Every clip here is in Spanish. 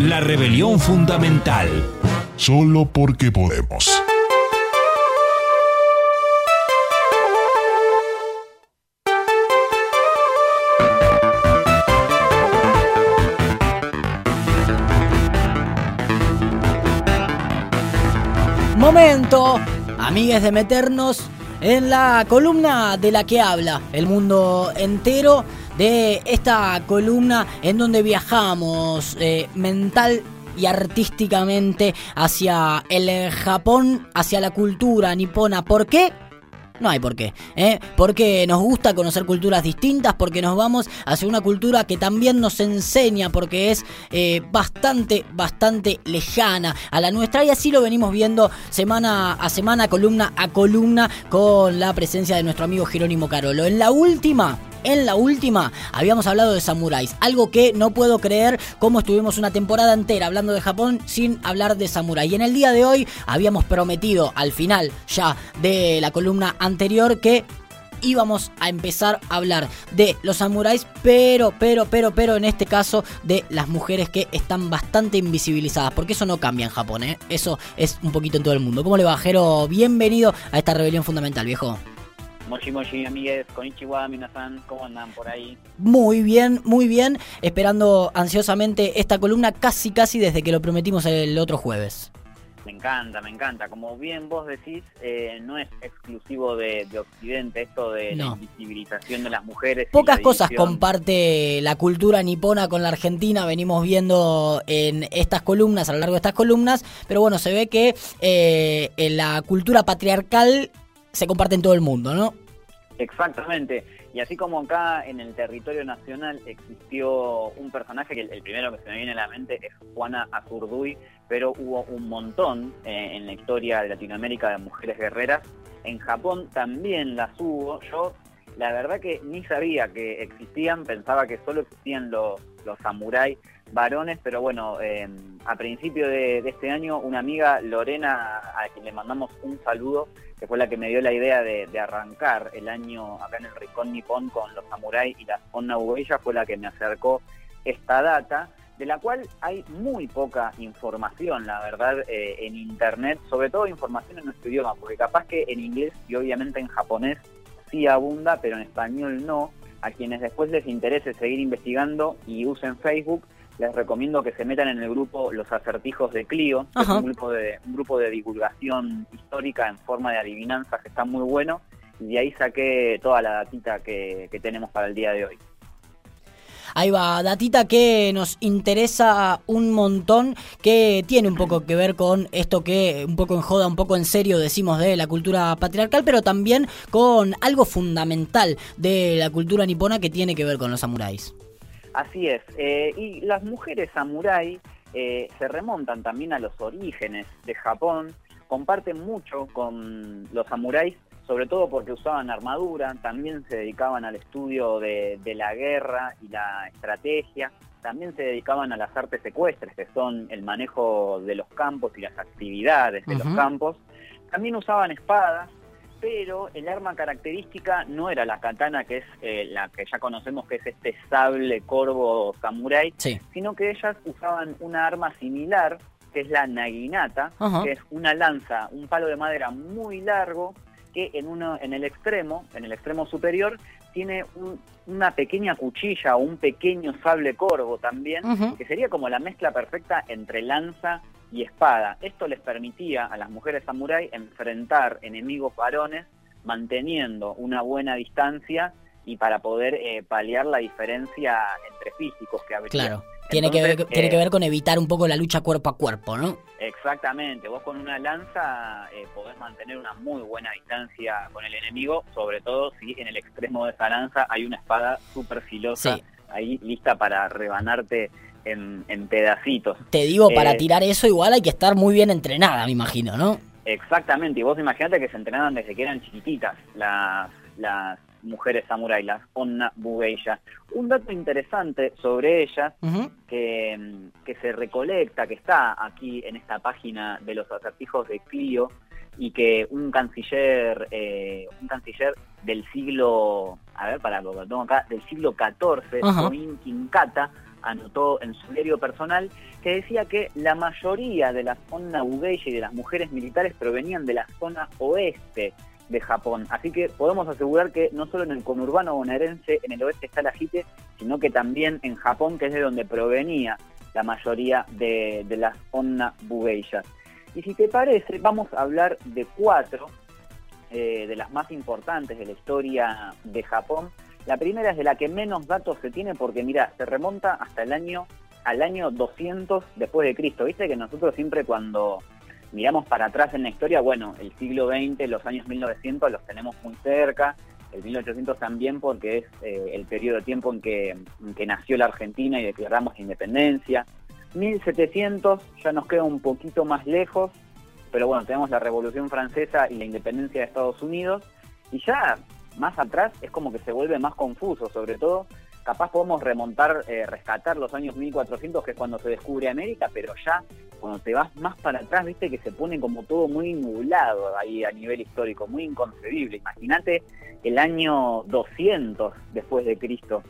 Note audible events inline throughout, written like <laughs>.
La rebelión fundamental. Solo porque podemos. Momento, amigues, de meternos en la columna de la que habla el mundo entero, de esta columna en donde viajamos eh, mental y artísticamente hacia el Japón, hacia la cultura nipona. ¿Por qué? No hay por qué, ¿eh? Porque nos gusta conocer culturas distintas, porque nos vamos hacia una cultura que también nos enseña, porque es eh, bastante, bastante lejana a la nuestra y así lo venimos viendo semana a semana, columna a columna, con la presencia de nuestro amigo Jerónimo Carolo. En la última en la última habíamos hablado de samuráis, algo que no puedo creer cómo estuvimos una temporada entera hablando de Japón sin hablar de samurái. Y en el día de hoy habíamos prometido al final ya de la columna anterior que íbamos a empezar a hablar de los samuráis, pero, pero, pero, pero en este caso de las mujeres que están bastante invisibilizadas, porque eso no cambia en Japón, ¿eh? eso es un poquito en todo el mundo. ¿Cómo le va, Jero? Bienvenido a esta rebelión fundamental, viejo. Moshi Moshi, amigues, konnichiwa, minasan, ¿cómo andan por ahí? Muy bien, muy bien, esperando ansiosamente esta columna casi casi desde que lo prometimos el otro jueves. Me encanta, me encanta. Como bien vos decís, eh, no es exclusivo de, Occidente esto de la invisibilización de las mujeres. Pocas cosas comparte la cultura nipona con la Argentina, venimos viendo en estas columnas, a lo largo de estas columnas, pero bueno, se ve que eh, en la cultura patriarcal se comparte en todo el mundo, ¿no? Exactamente. Y así como acá en el territorio nacional existió un personaje que el, primero que se me viene a la mente es Juana Azurduy, pero hubo un montón eh, en la historia de Latinoamérica de mujeres guerreras. En Japón también las hubo. Yo la verdad que ni sabía que existían, pensaba que solo existían los, los samuráis varones, pero bueno, eh, a principio de, este año una amiga, Lorena, a quien le mandamos un saludo, que fue la que me dio la idea de, arrancar el año acá en el Rincón Nippon con los samuráis y las Onna fue la que me acercó esta data, de la cual hay muy poca información, la verdad, eh, en Internet, sobre todo información en nuestro idioma, porque capaz que en inglés y obviamente en japonés sí abunda, pero en español no. A quienes después les interese seguir investigando y usen Facebook, les recomiendo que se metan en el grupo Los Acertijos de Clio, que es un grupo de, un grupo de divulgación histórica en forma de adivinanzas que está muy bueno, y de ahí saqué toda la datita que, que tenemos para el día de hoy. Ahí va, datita que nos interesa un montón, que tiene un poco que ver con esto que un poco en joda, un poco en serio decimos de la cultura patriarcal, pero también con algo fundamental de la cultura nipona que tiene que ver con los samuráis. Así es. Eh, y las mujeres samurái eh, se remontan también a los orígenes de Japón, comparten mucho con los samuráis, sobre todo porque usaban armadura, también se dedicaban al estudio de, la guerra y la estrategia, también se dedicaban a las artes secuestres, que son el manejo de los campos y las actividades de los campos. También usaban espadas, pero el arma característica no era la katana, que es eh, la que ya conocemos, que es este sable corvo samurai, sino que ellas usaban una arma similar, que es la naginata, que es una lanza, un palo de madera muy largo, que en, uno, en el extremo, en el extremo superior, tiene una pequeña cuchilla o un pequeño sable corvo también, que sería como la mezcla perfecta entre lanza y espada. Esto les permitía a las mujeres samurái enfrentar enemigos varones manteniendo una buena distancia y para poder eh, paliar la diferencia entre físicos que habría. Claro, tiene, que ver, tiene que ver con evitar un poco la lucha cuerpo a cuerpo, ¿no? Exactamente, vos con una lanza eh, podés mantener una muy buena distancia con el enemigo, sobre todo si en el extremo de esa lanza hay una espada súper filosa ahí lista para rebanarte en, pedacitos. Te digo, para eh, tirar eso igual hay que estar muy bien entrenada, me imagino, ¿no? Exactamente, y vos imaginate que se entrenaban desde que eran chiquititas las, las mujeres samurai, las Onna Bugeisha. Un dato interesante sobre ellas que, que, se recolecta, que está aquí en esta página de los acertijos de Clio, y que un canciller, eh, un canciller del siglo, a ver, para lo tengo acá, del siglo XIV, Koin Kinkata, anotó en su diario personal que decía que la mayoría de la zona Bugeisha y de las mujeres militares provenían de la zona oeste de Japón. Así que podemos asegurar que no solo en el conurbano bonaerense, en el oeste está la JITE, sino que también en Japón, que es de donde provenía la mayoría de, las Onna Bugeishas. Y si te parece, vamos a hablar de cuatro eh, de las más importantes de la historia de Japón. La primera es de la que menos datos se tiene porque, mira, se remonta hasta el año al año 200 después de Cristo. Viste que nosotros siempre cuando miramos para atrás en la historia, bueno, el siglo XX, los años 1900 los tenemos muy cerca, el 1800 también porque es eh, el periodo de tiempo en que, nació la Argentina y declaramos independencia. 1700 ya nos queda un poquito más lejos, pero bueno, tenemos la Revolución Francesa y la independencia de Estados Unidos, y ya más atrás es como que se vuelve más confuso, sobre todo capaz podemos remontar, eh, rescatar los años 1400, que es cuando se descubre América, pero ya cuando te vas más para atrás, viste que se pone como todo muy nublado ahí a nivel histórico, muy inconcebible. Imagínate el año 200 después de Cristo,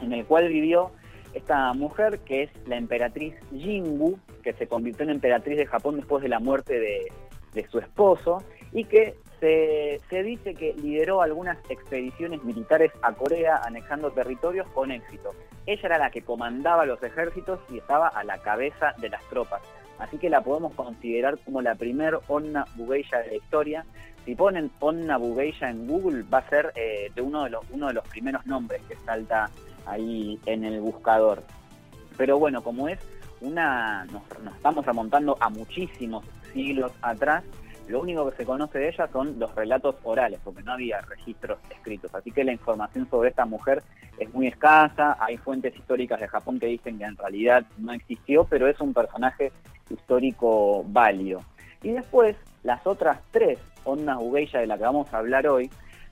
en el cual vivió esta mujer que es la emperatriz Jingu, que se convirtió en emperatriz de Japón después de la muerte de, de su esposo y que se, dice que lideró algunas expediciones militares a Corea anexando territorios con éxito. Ella era la que comandaba los ejércitos y estaba a la cabeza de las tropas. Así que la podemos considerar como la primer Onna Bugeisha de la historia. Si ponen Onna Bugeisha en Google va a ser eh, de uno de, los, uno de los primeros nombres que salta ahí en el buscador. Pero bueno, como es una, nos estamos remontando a muchísimos siglos atrás, lo único que se conoce de ella son los relatos orales, porque no había registros escritos. Así que la información sobre esta mujer es muy escasa. Hay fuentes históricas de Japón que dicen que en realidad no existió, pero es un personaje histórico válido. Y después, las otras tres ondas Ugeisha de las que vamos a hablar hoy,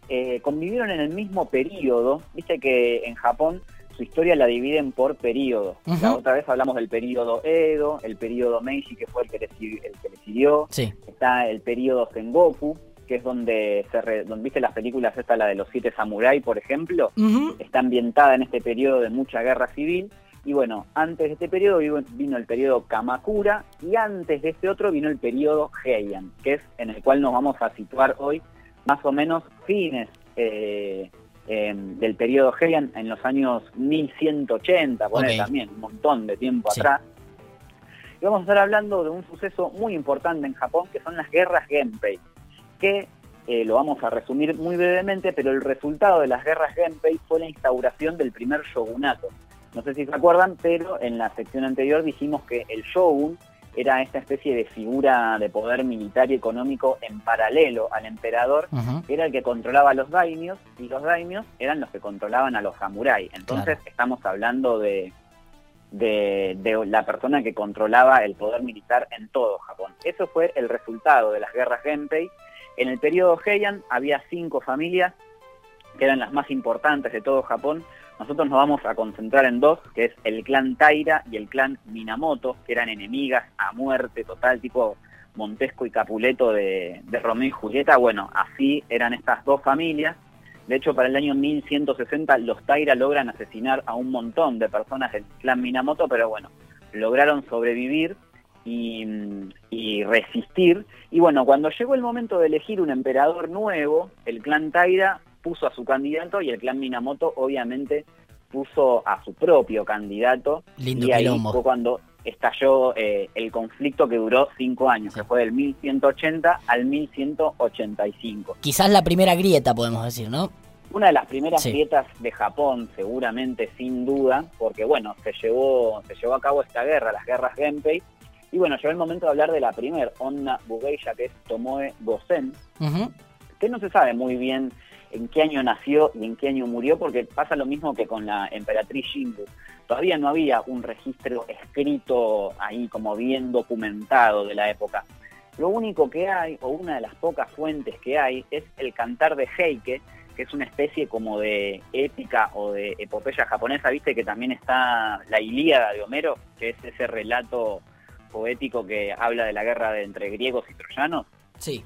eh, convivieron en el mismo periodo. Viste que en Japón su historia la dividen por periodos. Uh -huh. La otra vez hablamos del periodo Edo, el periodo Meiji, que fue el que le, el que le siguió. Sí. Está el periodo Sengoku, que es donde se re, donde viste las películas, esta la de los siete samuráis, por ejemplo, uh -huh. está ambientada en este periodo de mucha guerra civil. Y bueno, antes de este periodo vino el periodo Kamakura y antes de este otro vino el periodo Heian, que es en el cual nos vamos a situar hoy más o menos fines eh, eh, del periodo Heian en los años 1180, por okay. también un montón de tiempo sí. atrás. Y vamos a estar hablando de un suceso muy importante en Japón, que son las guerras Genpei, que eh, lo vamos a resumir muy brevemente, pero el resultado de las guerras Genpei fue la instauración del primer shogunato. No sé si se acuerdan, pero en la sección anterior dijimos que el shogun era esta especie de figura de poder militar y económico en paralelo al emperador, uh -huh. que era el que controlaba a los daimios, y los daimios eran los que controlaban a los samuráis. Entonces claro. estamos hablando de, de, de, la persona que controlaba el poder militar en todo Japón. Eso fue el resultado de las guerras Genpei. En el periodo Heian había cinco familias, que eran las más importantes de todo Japón, nosotros nos vamos a concentrar en dos, que es el clan Taira y el clan Minamoto, que eran enemigas a muerte total, tipo Montesco y Capuleto de, de Romeo y Julieta. Bueno, así eran estas dos familias. De hecho, para el año 1160 los Taira logran asesinar a un montón de personas del clan Minamoto, pero bueno, lograron sobrevivir y, y, resistir. Y bueno, cuando llegó el momento de elegir un emperador nuevo, el clan Taira puso a su candidato y el clan Minamoto obviamente puso a su propio candidato. Lindo y ahí quilombo. fue cuando estalló eh, el conflicto que duró cinco años, que fue del 1180 al 1185. Quizás la primera grieta, podemos decir, ¿no? Una de las primeras sí. grietas de Japón, seguramente, sin duda, porque bueno, se llevó, se llevó a cabo esta guerra, las guerras Genpei, y bueno, llegó el momento de hablar de la primera Onna Bugeisha, que es Tomoe Gosen, uh -huh. que no se sabe muy bien en qué año nació y en qué año murió, porque pasa lo mismo que con la emperatriz Jingu. Todavía no había un registro escrito ahí como bien documentado de la época. Lo único que hay, o una de las pocas fuentes que hay, es el cantar de Heike, que es una especie como de épica o de epopeya japonesa, viste que también está la Ilíada de Homero, que es ese relato poético que habla de la guerra de entre griegos y troyanos. Sí.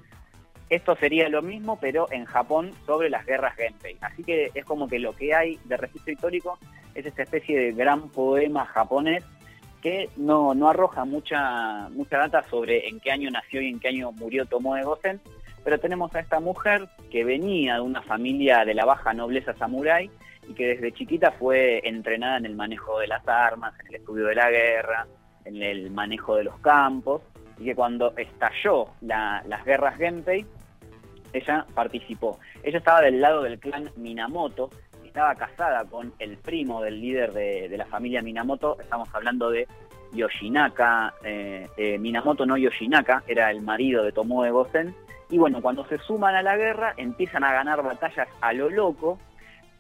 Esto sería lo mismo, pero en Japón sobre las guerras Genpei. Así que es como que lo que hay de registro histórico es esta especie de gran poema japonés que no, no arroja mucha, mucha data sobre en qué año nació y en qué año murió Tomoe Gosen, pero tenemos a esta mujer que venía de una familia de la baja nobleza samurái y que desde chiquita fue entrenada en el manejo de las armas, en el estudio de la guerra, en el manejo de los campos, y que cuando estalló las guerras Genpei, ella participó. Ella estaba del lado del clan Minamoto, estaba casada con el primo del líder de, la familia Minamoto, estamos hablando de Yoshinaka, eh, eh, Minamoto no Yoshinaka, era el marido de Tomoe Gosen, y bueno, cuando se suman a la guerra empiezan a ganar batallas a lo loco,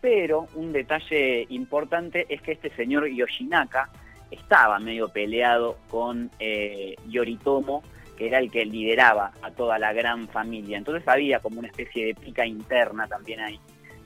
pero un detalle importante es que este señor Yoshinaka estaba medio peleado con eh, Yoritomo, que era el que lideraba a toda la gran familia. Entonces había como una especie de pica interna también ahí.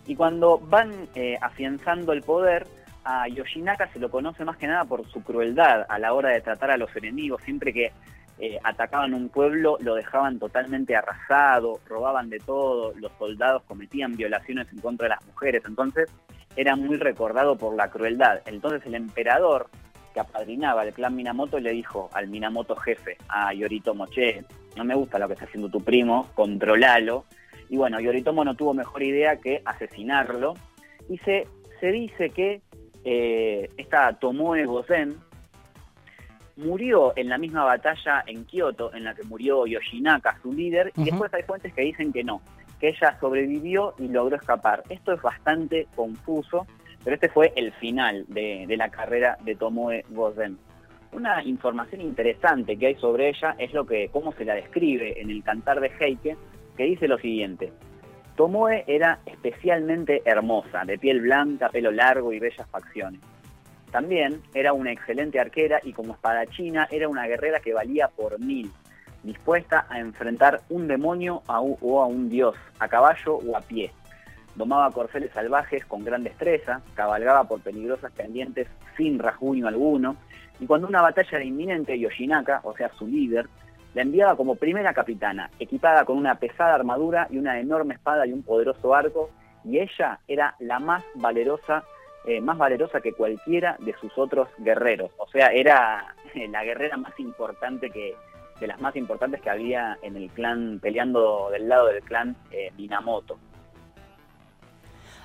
Y cuando van eh, afianzando el poder, a Yoshinaka se lo conoce más que nada por su crueldad a la hora de tratar a los enemigos. Siempre que eh, atacaban un pueblo lo dejaban totalmente arrasado, robaban de todo, los soldados cometían violaciones en contra de las mujeres. Entonces era muy recordado por la crueldad. Entonces el emperador que apadrinaba el clan Minamoto le dijo al Minamoto jefe, a Yoritomo, che, no me gusta lo que está haciendo tu primo, controlalo. Y bueno, Yoritomo no tuvo mejor idea que asesinarlo. Y se, se dice que eh, esta Tomoe Gozen murió en la misma batalla en Kioto, en la que murió Yoshinaka, su líder, y después hay fuentes que dicen que no, que ella sobrevivió y logró escapar. Esto es bastante confuso pero este fue el final de, la carrera de Tomoe Gozen. Una información interesante que hay sobre ella es lo que, cómo se la describe en el cantar de Heike, que dice lo siguiente. Tomoe era especialmente hermosa, de piel blanca, pelo largo y bellas facciones. También era una excelente arquera y como espadachina era una guerrera que valía por mil, dispuesta a enfrentar un demonio o a un dios, a caballo o a pie domaba corceles salvajes con gran destreza, cabalgaba por peligrosas pendientes sin rasguño alguno, y cuando una batalla era inminente, Yoshinaka, o sea su líder, la enviaba como primera capitana, equipada con una pesada armadura y una enorme espada y un poderoso arco, y ella era la más valerosa, eh, más valerosa que cualquiera de sus otros guerreros. O sea, era la guerrera más importante que, de las más importantes que había en el clan, peleando del lado del clan eh, Minamoto.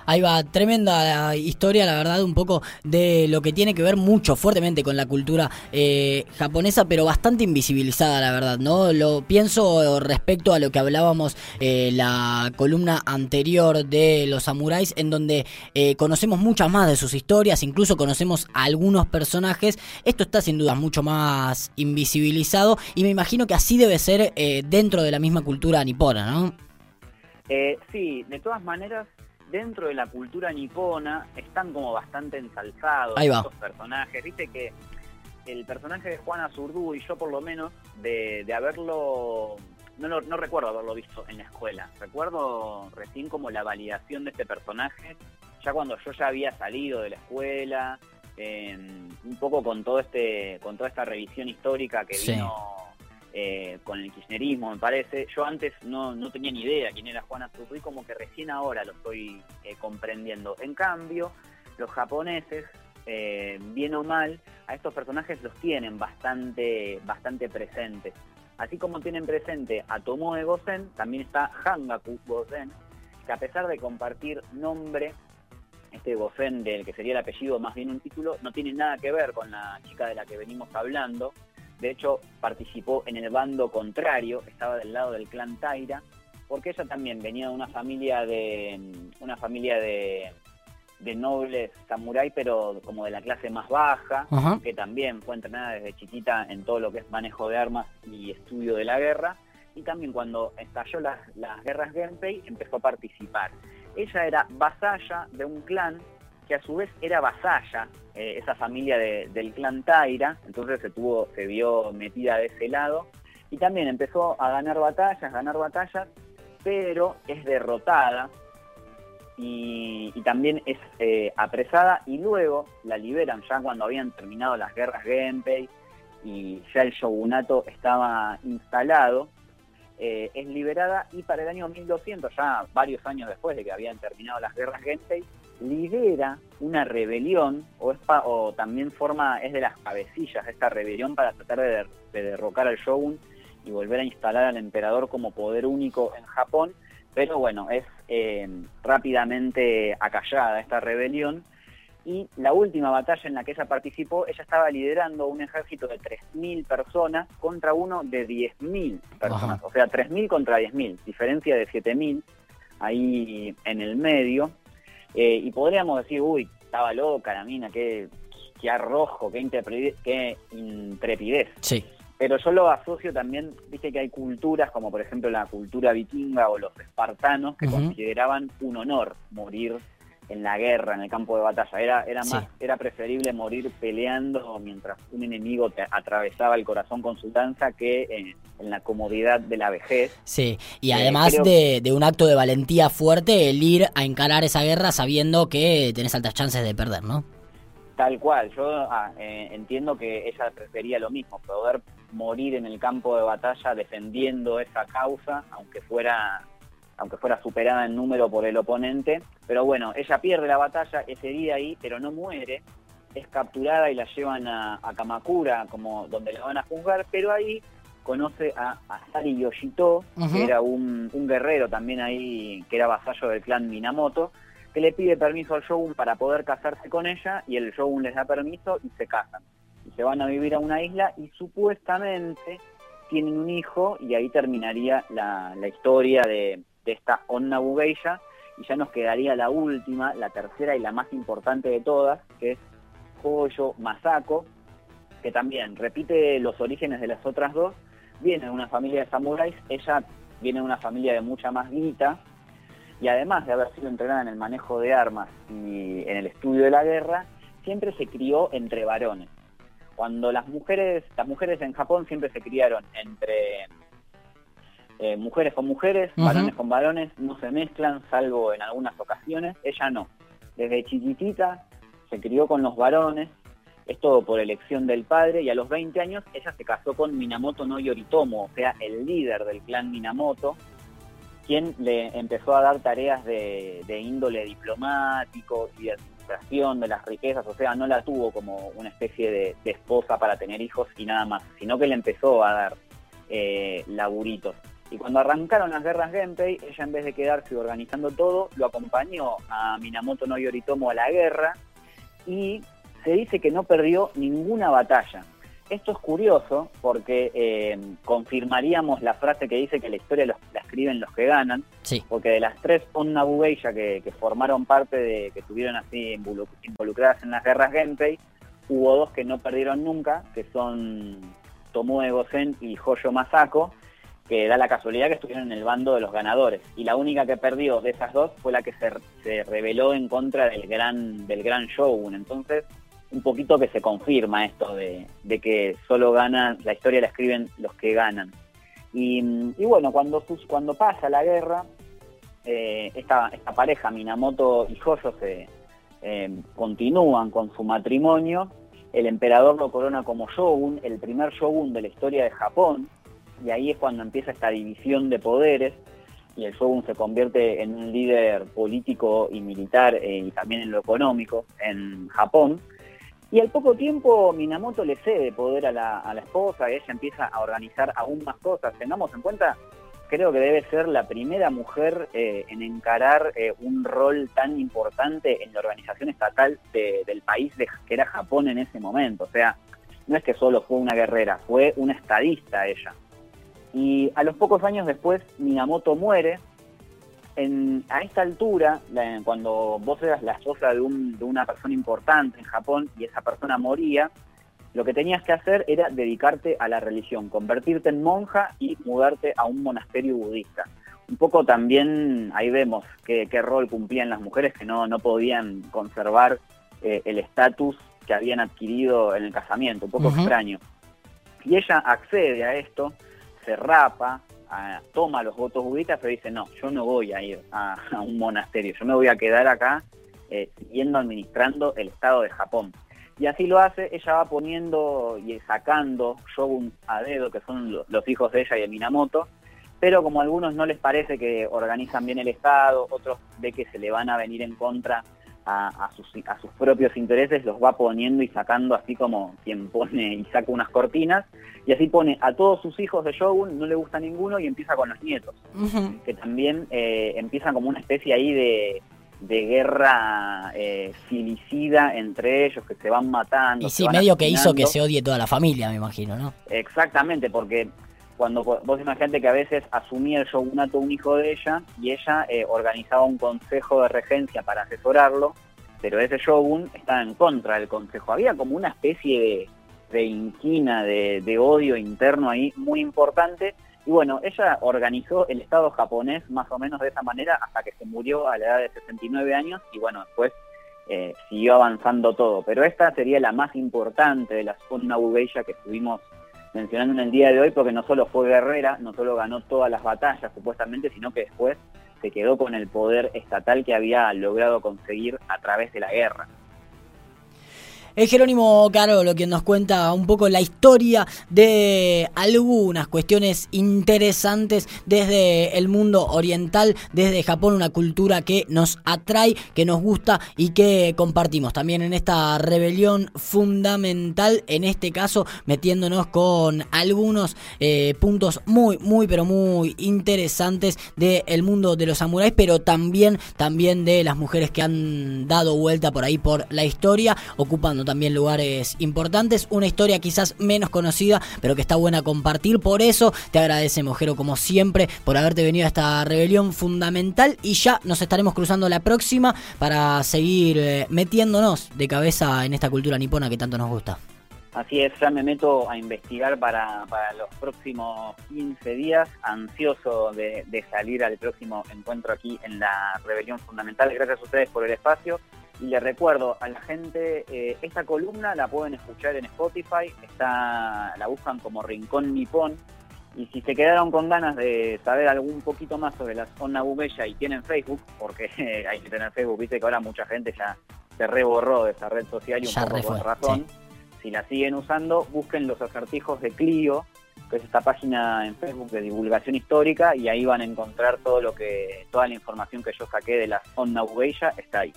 Ahí va, tremenda historia, la verdad, un poco de lo que tiene que ver mucho fuertemente con la cultura eh, japonesa, pero bastante invisibilizada, la verdad, ¿no? Lo pienso respecto a lo que hablábamos eh, la columna anterior de los samuráis, en donde eh, conocemos muchas más de sus historias, incluso conocemos a algunos personajes. Esto está sin duda mucho más invisibilizado y me imagino que así debe ser dentro de la misma cultura nipona, ¿no? sí, de todas maneras dentro de la cultura nipona están como bastante ensalzados estos personajes. Viste que el personaje de Juana Zurdu y yo por lo menos de, haberlo, no, no recuerdo haberlo visto en la escuela. Recuerdo recién como la validación de este personaje, ya cuando yo ya había salido de la escuela, un poco con todo este, con toda esta revisión histórica que vino con el kirchnerismo, me parece. Yo antes no, no tenía ni idea quién era Juana y como que recién ahora lo estoy eh, comprendiendo. En cambio, los japoneses, eh, bien o mal, a estos personajes los tienen bastante, bastante presentes. Así como tienen presente a Tomoe Gosen, también está Hangaku Gosen, que a pesar de compartir nombre, este Gosen del que sería el apellido más bien un título, no tiene nada que ver con la chica de la que venimos hablando, de hecho, participó en el bando contrario, estaba del lado del clan Taira, porque ella también venía de una familia de una familia de, nobles samurái, pero como de la clase más baja, que también fue entrenada desde chiquita en todo lo que es manejo de armas y estudio de la guerra. Y también cuando estalló las, las guerras Genpei empezó a participar. Ella era vasalla de un clan que a su vez era vasalla, eh, esa familia del clan Taira, entonces se, tuvo, se vio metida de ese lado, y también empezó a ganar batallas, ganar batallas, pero es derrotada y, también es eh, apresada y luego la liberan ya cuando habían terminado las guerras Genpei y ya el shogunato estaba instalado, eh, es liberada y para el año 1200, ya varios años después de que habían terminado las guerras Genpei, lidera una rebelión o, es o también forma, es de las cabecillas de esta rebelión para tratar de, derrocar al shogun y volver a instalar al emperador como poder único en Japón, pero bueno, es eh, rápidamente acallada esta rebelión. Y la última batalla en la que ella participó, ella estaba liderando un ejército de 3.000 personas contra uno de 10.000 personas, o sea, 3.000 contra 10.000, diferencia de 7.000 ahí en el medio, eh, y podríamos decir, uy, estaba loca la mina, qué, qué arrojo, qué, qué intrepidez. Sí. Pero yo lo asocio también, viste que hay culturas como por ejemplo la cultura vikinga o los espartanos que consideraban un honor morir en la guerra, en el campo de batalla. Era, era más, era preferible morir peleando mientras un enemigo te atravesaba el corazón con su danza que en, la comodidad de la vejez. Sí, y eh, además de, un acto de valentía fuerte, el ir a encarar esa guerra sabiendo que tenés altas chances de perder, ¿no? Tal cual, yo ah, eh, entiendo que ella prefería lo mismo, poder morir en el campo de batalla defendiendo esa causa, aunque fuera aunque fuera superada en número por el oponente. Pero bueno, ella pierde la batalla ese día ahí, pero no muere. Es capturada y la llevan a, Kamakura, como donde la van a juzgar, pero ahí conoce a Asari Yoshito, que era un, guerrero también ahí, que era vasallo del clan Minamoto, que le pide permiso al shogun para poder casarse con ella, y el shogun les da permiso y se casan. Y se van a vivir a una isla y supuestamente tienen un hijo y ahí terminaría la historia de, de esta Onna Bugeisha y ya nos quedaría la última, la tercera y la más importante de todas, que es Hoyo Masako, que también repite los orígenes de las otras dos, viene de una familia de samuráis, ella viene de una familia de mucha más guita, y además de haber sido entrenada en el manejo de armas y en el estudio de la guerra, siempre se crió entre varones. Cuando las mujeres, las mujeres en Japón siempre se criaron entre eh, mujeres con mujeres, varones con varones, no se mezclan, salvo en algunas ocasiones. Ella no. Desde chiquitita se crió con los varones, es todo por elección del padre, y a los 20 años ella se casó con Minamoto no Yoritomo, o sea, el líder del clan Minamoto, quien le empezó a dar tareas de, índole diplomático y de administración de las riquezas, o sea, no la tuvo como una especie de, esposa para tener hijos y nada más, sino que le empezó a dar eh, laburitos. Y cuando arrancaron las guerras Genpei, ella en vez de quedarse organizando todo, lo acompañó a Minamoto no Yoritomo a la guerra y se dice que no perdió ninguna batalla. Esto es curioso porque eh, confirmaríamos la frase que dice que la historia la escriben los que ganan, porque de las tres Onna que, que formaron parte de, que estuvieron así involucradas en las guerras Genpei, hubo dos que no perdieron nunca, que son Tomoe Gosen y Hoyo Masako, que da la casualidad que estuvieron en el bando de los ganadores. Y la única que perdió de esas dos fue la que se, se rebeló en contra del gran, del gran Shogun. Entonces, un poquito que se confirma esto de, que solo ganan, la historia la escriben los que ganan. Y, bueno, cuando, cuando pasa la guerra, eh, esta, esta pareja, Minamoto y Joyo, se eh, continúan con su matrimonio. El emperador lo corona como shogun, el primer shogun de la historia de Japón, y ahí es cuando empieza esta división de poderes y el shogun se convierte en un líder político y militar eh, y también en lo económico en Japón. Y al poco tiempo Minamoto le cede poder a la, esposa y ella empieza a organizar aún más cosas. Tengamos en cuenta, creo que debe ser la primera mujer eh, en encarar eh, un rol tan importante en la organización estatal del país de, que era Japón en ese momento. O sea, no es que solo fue una guerrera, fue una estadista ella. Y a los pocos años después, Minamoto muere. a esta altura, cuando vos eras la esposa de, una persona importante en Japón y esa persona moría, lo que tenías que hacer era dedicarte a la religión, convertirte en monja y mudarte a un monasterio budista. Un poco también ahí vemos qué, rol cumplían las mujeres que no, podían conservar eh, el estatus que habían adquirido en el casamiento, un poco extraño. Y ella accede a esto, se rapa, toma los votos budistas, pero dice, no, yo no voy a ir a, un monasterio, yo me voy a quedar acá eh, siguiendo administrando el Estado de Japón. Y así lo hace, ella va poniendo y sacando shogun a dedo, que son los, hijos de ella y de Minamoto, pero como a algunos no les parece que organizan bien el Estado, otros ve que se le van a venir en contra a, sus, a sus propios intereses los va poniendo y sacando así como quien pone y saca unas cortinas y así pone a todos sus hijos de Shogun, no le gusta ninguno y empieza con los nietos, que también eh, empiezan como una especie ahí de, guerra eh, filicida entre ellos, que se van matando. Y sí, medio que hizo que se odie toda la familia, me imagino, ¿no? Exactamente, porque cuando vos imaginate que a veces asumía el shogunato un hijo de ella y ella eh, organizaba un consejo de regencia para asesorarlo, pero ese shogun estaba en contra del consejo. Había como una especie de, de inquina, de, odio interno ahí muy importante. Y bueno, ella organizó el Estado japonés más o menos de esa manera hasta que se murió a la edad de 69 años y bueno, después eh, siguió avanzando todo. Pero esta sería la más importante de las Geisha que estuvimos mencionando en el día de hoy porque no solo fue guerrera, no solo ganó todas las batallas supuestamente, sino que después se quedó con el poder estatal que había logrado conseguir a través de la guerra. Es Jerónimo Carolo quien nos cuenta un poco la historia de algunas cuestiones interesantes desde el mundo oriental, desde Japón, una cultura que nos atrae, que nos gusta y que compartimos. También en esta rebelión fundamental, en este caso metiéndonos con algunos eh, puntos muy, muy, pero muy interesantes del mundo de los samuráis, pero también, también de las mujeres que han dado vuelta por ahí por la historia, ocupando también lugares importantes. Una historia quizás menos conocida, pero que está buena compartir. Por eso te agradecemos, Jero, como siempre, por haberte venido a esta rebelión fundamental. Y ya nos estaremos cruzando la próxima para seguir eh, metiéndonos de cabeza en esta cultura nipona que tanto nos gusta. Así es, ya me meto a investigar para, los próximos 15 días, ansioso de, salir al próximo encuentro aquí en la Rebelión Fundamental. Gracias a ustedes por el espacio y le recuerdo a la gente, eh, esta columna la pueden escuchar en Spotify, está, la buscan como Rincón Nipón. Y si se quedaron con ganas de saber algún poquito más sobre la zona Bubella y tienen Facebook, porque <laughs> hay que tener Facebook, viste que ahora mucha gente ya se reborró de esa red social y un poco por razón. Si la siguen usando, busquen los acertijos de Clio, que es esta página en Facebook de divulgación histórica, y ahí van a encontrar todo lo que, toda la información que yo saqué de la zona Bubella está ahí.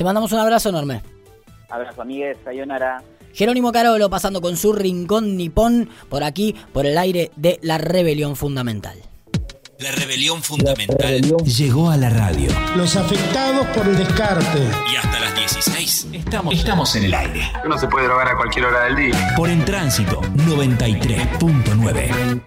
Te mandamos un abrazo enorme. Abrazo, amigues. Sayonara. Jerónimo Carolo pasando con su rincón nipón por aquí, por el aire de la rebelión fundamental. La rebelión fundamental llegó a la radio. Los afectados por el descarte. Y hasta las 16 estamos, estamos en el aire. Uno se puede drogar a cualquier hora del día. Por en tránsito 93.9.